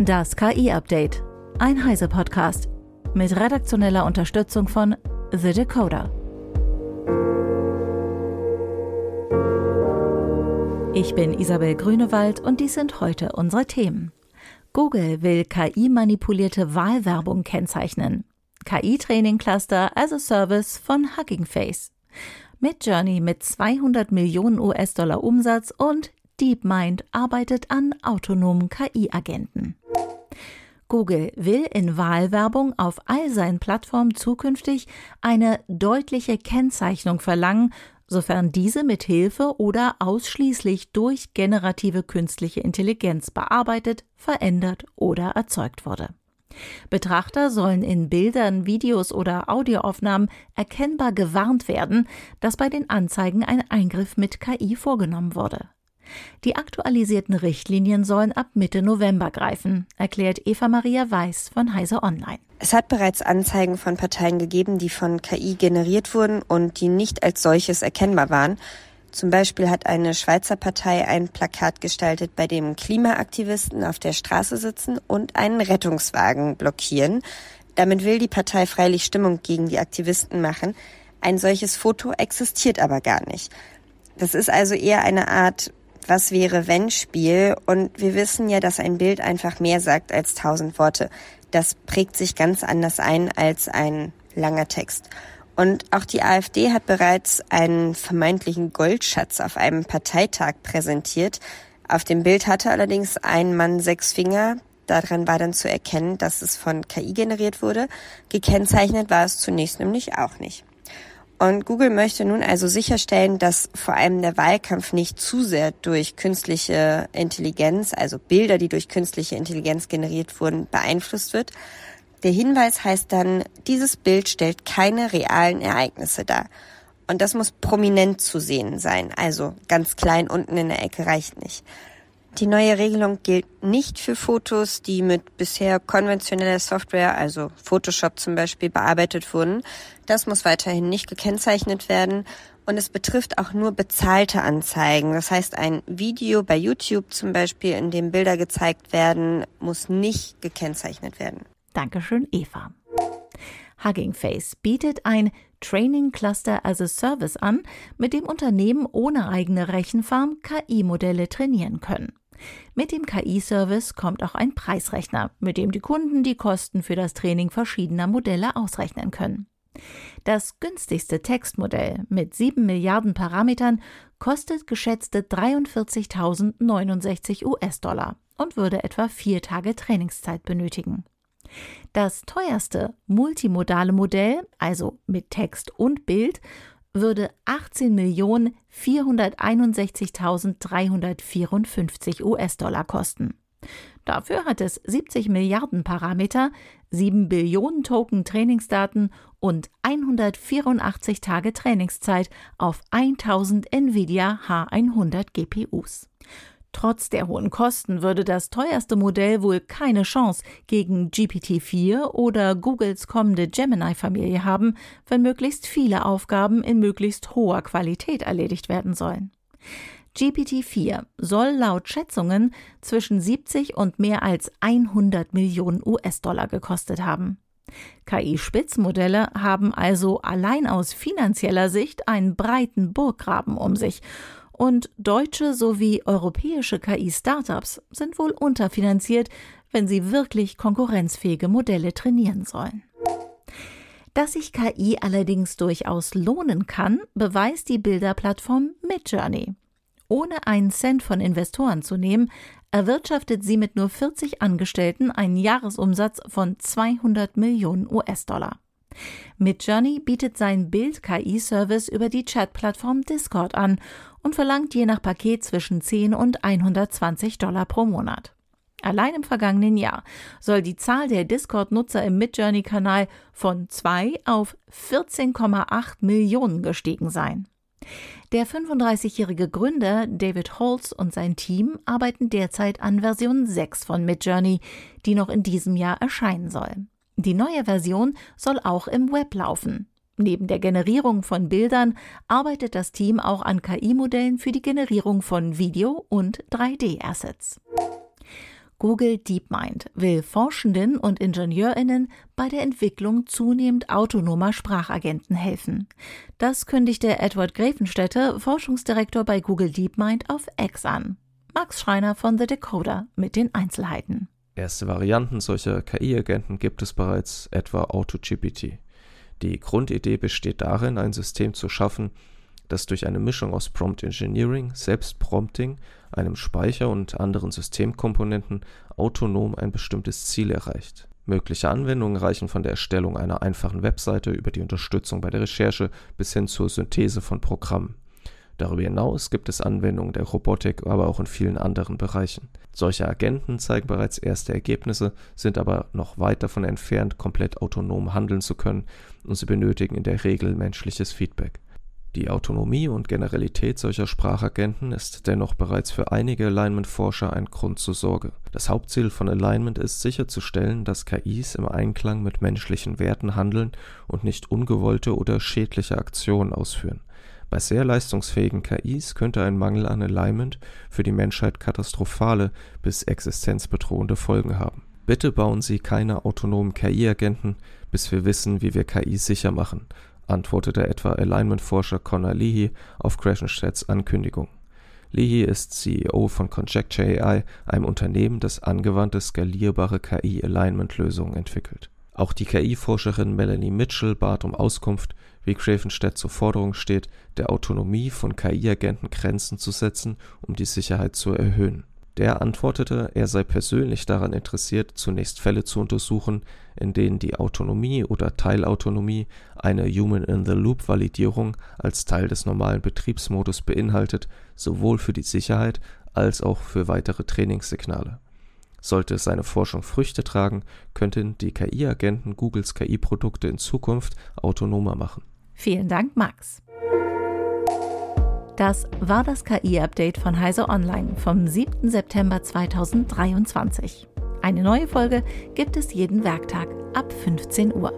Das KI-Update. Ein Heise-Podcast. Mit redaktioneller Unterstützung von The Decoder. Ich bin Isabel Grünewald und dies sind heute unsere Themen. Google will KI-manipulierte Wahlwerbung kennzeichnen. KI-Training-Cluster as a Service von Hugging Face. Midjourney mit 200 Millionen US-Dollar Umsatz und DeepMind arbeitet an autonomen KI-Agenten. Google will in Wahlwerbung auf all seinen Plattformen zukünftig eine deutliche Kennzeichnung verlangen, sofern diese mit Hilfe oder ausschließlich durch generative künstliche Intelligenz bearbeitet, verändert oder erzeugt wurde. Betrachter sollen in Bildern, Videos oder Audioaufnahmen erkennbar gewarnt werden, dass bei den Anzeigen ein Eingriff mit KI vorgenommen wurde. Die aktualisierten Richtlinien sollen ab Mitte November greifen, erklärt Eva Maria Weiß von Heise Online. Es hat bereits Anzeigen von Parteien gegeben, die von KI generiert wurden und die nicht als solches erkennbar waren. Zum Beispiel hat eine Schweizer Partei ein Plakat gestaltet, bei dem Klimaaktivisten auf der Straße sitzen und einen Rettungswagen blockieren. Damit will die Partei freilich Stimmung gegen die Aktivisten machen. Ein solches Foto existiert aber gar nicht. Das ist also eher eine Art was wäre wenn Spiel und wir wissen ja, dass ein Bild einfach mehr sagt als tausend Worte. Das prägt sich ganz anders ein als ein langer Text. Und auch die AfD hat bereits einen vermeintlichen Goldschatz auf einem Parteitag präsentiert. Auf dem Bild hatte allerdings ein Mann sechs Finger. Daran war dann zu erkennen, dass es von KI generiert wurde. Gekennzeichnet war es zunächst nämlich auch nicht. Und Google möchte nun also sicherstellen, dass vor allem der Wahlkampf nicht zu sehr durch künstliche Intelligenz, also Bilder, die durch künstliche Intelligenz generiert wurden, beeinflusst wird. Der Hinweis heißt dann, dieses Bild stellt keine realen Ereignisse dar. Und das muss prominent zu sehen sein, also ganz klein unten in der Ecke reicht nicht. Die neue Regelung gilt nicht für Fotos, die mit bisher konventioneller Software, also Photoshop zum Beispiel, bearbeitet wurden. Das muss weiterhin nicht gekennzeichnet werden. Und es betrifft auch nur bezahlte Anzeigen. Das heißt, ein Video bei YouTube zum Beispiel, in dem Bilder gezeigt werden, muss nicht gekennzeichnet werden. Dankeschön, Eva. Hugging Face bietet ein Training Cluster as a Service an, mit dem Unternehmen ohne eigene Rechenfarm KI-Modelle trainieren können. Mit dem KI-Service kommt auch ein Preisrechner, mit dem die Kunden die Kosten für das Training verschiedener Modelle ausrechnen können. Das günstigste Textmodell mit 7 Milliarden Parametern kostet geschätzte 43.069 US-Dollar und würde etwa vier Tage Trainingszeit benötigen. Das teuerste multimodale Modell, also mit Text und Bild, würde 18.461.354 US-Dollar kosten. Dafür hat es 70 Milliarden Parameter, 7 Billionen Token Trainingsdaten und 184 Tage Trainingszeit auf 1000 Nvidia H100 GPUs. Trotz der hohen Kosten würde das teuerste Modell wohl keine Chance gegen GPT-4 oder Googles kommende Gemini-Familie haben, wenn möglichst viele Aufgaben in möglichst hoher Qualität erledigt werden sollen. GPT-4 soll laut Schätzungen zwischen 70 und mehr als 100 Millionen US-Dollar gekostet haben. KI-Spitzmodelle haben also allein aus finanzieller Sicht einen breiten Burggraben um sich und deutsche sowie europäische KI-Startups sind wohl unterfinanziert, wenn sie wirklich konkurrenzfähige Modelle trainieren sollen. Dass sich KI allerdings durchaus lohnen kann, beweist die Bilderplattform Midjourney. Ohne einen Cent von Investoren zu nehmen, erwirtschaftet sie mit nur 40 Angestellten einen Jahresumsatz von 200 Millionen US-Dollar. Midjourney bietet seinen Bild-KI-Service über die Chat-Plattform Discord an und verlangt je nach Paket zwischen 10 und 120 Dollar pro Monat. Allein im vergangenen Jahr soll die Zahl der Discord-Nutzer im Midjourney-Kanal von 2 auf 14,8 Millionen gestiegen sein. Der 35-jährige Gründer David Holtz und sein Team arbeiten derzeit an Version 6 von Midjourney, die noch in diesem Jahr erscheinen soll. Die neue Version soll auch im Web laufen. Neben der Generierung von Bildern arbeitet das Team auch an KI-Modellen für die Generierung von Video- und 3D-Assets. Google DeepMind will Forschenden und Ingenieurinnen bei der Entwicklung zunehmend autonomer Sprachagenten helfen. Das kündigte Edward Grevenstätter, Forschungsdirektor bei Google DeepMind, auf X an. Max Schreiner von The Decoder mit den Einzelheiten. Erste Varianten solcher KI-Agenten gibt es bereits, etwa AutoGPT. Die Grundidee besteht darin, ein System zu schaffen, das durch eine Mischung aus Prompt Engineering, Selbstprompting, einem Speicher und anderen Systemkomponenten autonom ein bestimmtes Ziel erreicht. Mögliche Anwendungen reichen von der Erstellung einer einfachen Webseite über die Unterstützung bei der Recherche bis hin zur Synthese von Programmen. Darüber hinaus gibt es Anwendungen der Robotik, aber auch in vielen anderen Bereichen. Solche Agenten zeigen bereits erste Ergebnisse, sind aber noch weit davon entfernt, komplett autonom handeln zu können und sie benötigen in der Regel menschliches Feedback. Die Autonomie und Generalität solcher Sprachagenten ist dennoch bereits für einige Alignment-Forscher ein Grund zur Sorge. Das Hauptziel von Alignment ist sicherzustellen, dass KIs im Einklang mit menschlichen Werten handeln und nicht ungewollte oder schädliche Aktionen ausführen. Bei sehr leistungsfähigen KIs könnte ein Mangel an Alignment für die Menschheit katastrophale bis existenzbedrohende Folgen haben. Bitte bauen Sie keine autonomen KI-Agenten, bis wir wissen, wie wir KI sicher machen, antwortete etwa Alignment-Forscher Connor Leahy auf Crashenstedts Ankündigung. Leahy ist CEO von Conjecture AI, einem Unternehmen, das angewandte skalierbare KI-Alignment-Lösungen entwickelt. Auch die KI-Forscherin Melanie Mitchell bat um Auskunft, wie Gravenstedt zur Forderung steht, der Autonomie von KI-Agenten Grenzen zu setzen, um die Sicherheit zu erhöhen der antwortete, er sei persönlich daran interessiert, zunächst Fälle zu untersuchen, in denen die Autonomie oder Teilautonomie eine Human-in-the-Loop-Validierung als Teil des normalen Betriebsmodus beinhaltet, sowohl für die Sicherheit als auch für weitere Trainingssignale. Sollte seine Forschung Früchte tragen, könnten die KI-Agenten Googles KI-Produkte in Zukunft autonomer machen. Vielen Dank, Max. Das war das KI-Update von Heise Online vom 7. September 2023. Eine neue Folge gibt es jeden Werktag ab 15 Uhr.